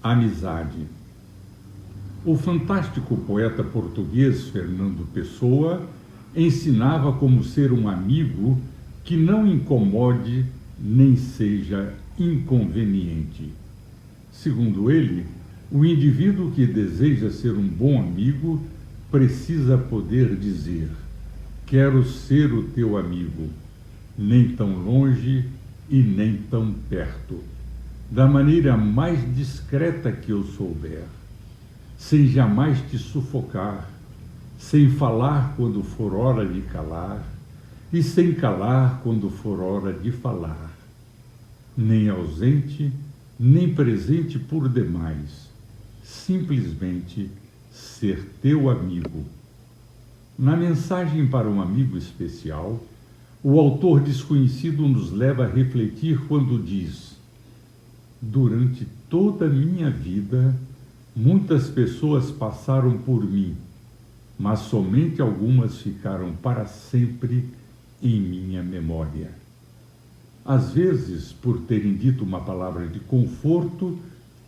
Amizade. O fantástico poeta português Fernando Pessoa ensinava como ser um amigo que não incomode nem seja inconveniente. Segundo ele, o indivíduo que deseja ser um bom amigo precisa poder dizer: Quero ser o teu amigo, nem tão longe e nem tão perto da maneira mais discreta que eu souber, sem jamais te sufocar, sem falar quando for hora de calar, e sem calar quando for hora de falar, nem ausente, nem presente por demais, simplesmente ser teu amigo. Na mensagem para um amigo especial, o autor desconhecido nos leva a refletir quando diz: Durante toda a minha vida, muitas pessoas passaram por mim, mas somente algumas ficaram para sempre em minha memória. Às vezes, por terem dito uma palavra de conforto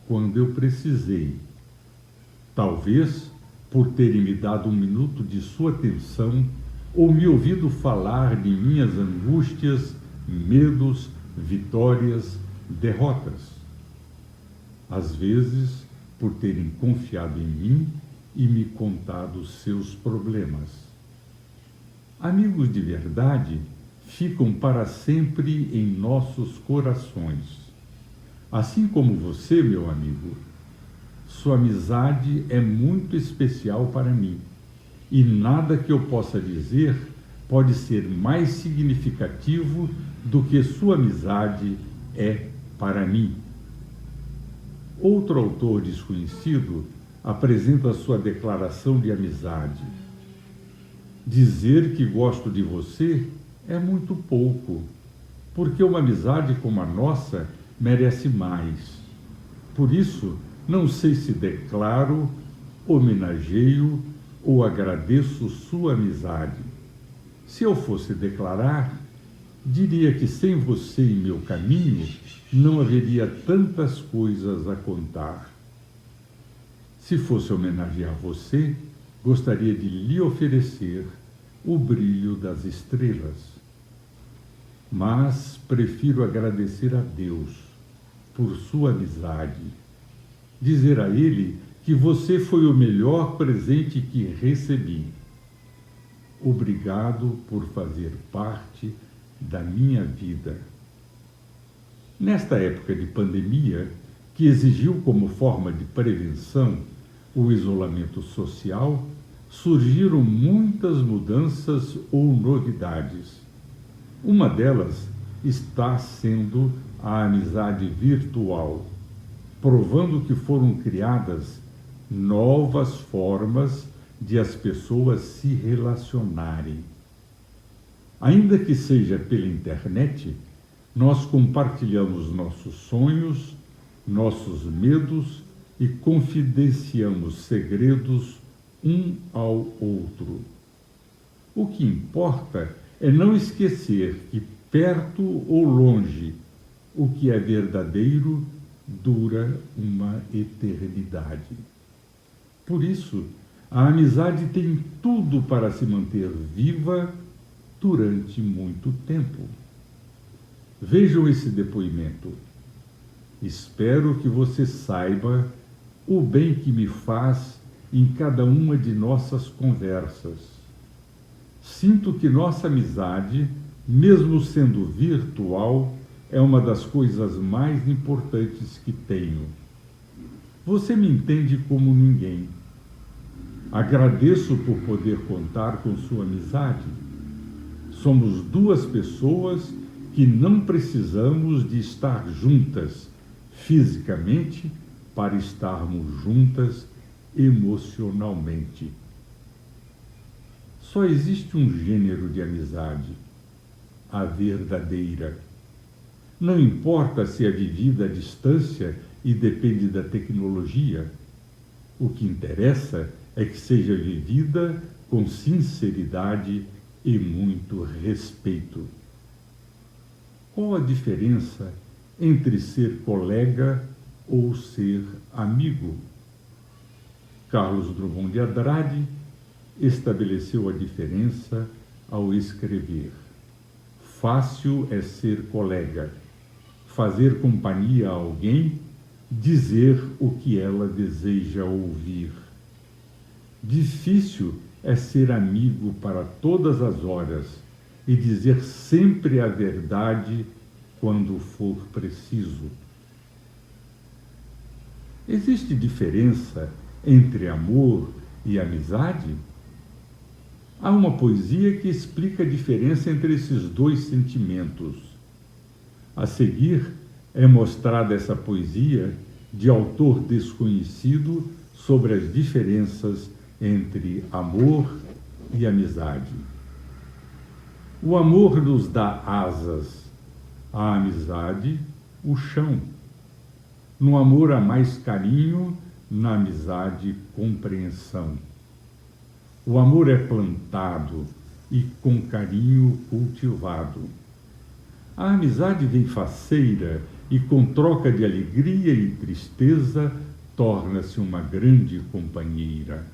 quando eu precisei. Talvez por terem me dado um minuto de sua atenção ou me ouvido falar de minhas angústias, medos, vitórias, derrotas às vezes por terem confiado em mim e me contado seus problemas. Amigos de verdade ficam para sempre em nossos corações. Assim como você, meu amigo, sua amizade é muito especial para mim e nada que eu possa dizer pode ser mais significativo do que sua amizade é para mim. Outro autor desconhecido apresenta sua declaração de amizade. Dizer que gosto de você é muito pouco, porque uma amizade como a nossa merece mais. Por isso, não sei se declaro, homenageio ou agradeço sua amizade. Se eu fosse declarar, diria que sem você em meu caminho não haveria tantas coisas a contar. Se fosse homenagear você, gostaria de lhe oferecer o brilho das estrelas. Mas prefiro agradecer a Deus por sua amizade, dizer a Ele que você foi o melhor presente que recebi. Obrigado por fazer parte da minha vida. Nesta época de pandemia, que exigiu como forma de prevenção o isolamento social, surgiram muitas mudanças ou novidades. Uma delas está sendo a amizade virtual, provando que foram criadas novas formas de as pessoas se relacionarem. Ainda que seja pela internet, nós compartilhamos nossos sonhos, nossos medos e confidenciamos segredos um ao outro. O que importa é não esquecer que, perto ou longe, o que é verdadeiro dura uma eternidade. Por isso, a amizade tem tudo para se manter viva durante muito tempo. Vejam esse depoimento. Espero que você saiba o bem que me faz em cada uma de nossas conversas. Sinto que nossa amizade, mesmo sendo virtual, é uma das coisas mais importantes que tenho. Você me entende como ninguém. Agradeço por poder contar com sua amizade. Somos duas pessoas que não precisamos de estar juntas fisicamente para estarmos juntas emocionalmente. Só existe um gênero de amizade, a verdadeira. Não importa se é vivida à distância e depende da tecnologia. O que interessa é que seja vivida com sinceridade muito respeito. Qual a diferença entre ser colega ou ser amigo. Carlos Drummond de Andrade estabeleceu a diferença ao escrever. Fácil é ser colega, fazer companhia a alguém, dizer o que ela deseja ouvir. Difícil é ser amigo para todas as horas e dizer sempre a verdade quando for preciso. Existe diferença entre amor e amizade? Há uma poesia que explica a diferença entre esses dois sentimentos. A seguir é mostrada essa poesia de autor desconhecido sobre as diferenças entre amor e amizade. O amor nos dá asas, a amizade, o chão. No amor há mais carinho, na amizade, compreensão. O amor é plantado e com carinho cultivado. A amizade vem faceira e com troca de alegria e tristeza torna-se uma grande companheira.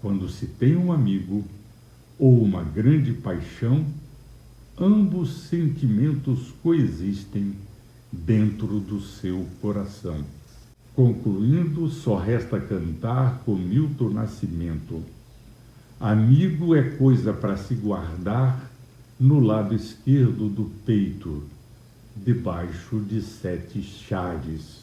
Quando se tem um amigo ou uma grande paixão, ambos sentimentos coexistem dentro do seu coração. Concluindo, só resta cantar com Milton Nascimento. Amigo é coisa para se guardar no lado esquerdo do peito, debaixo de sete chaves.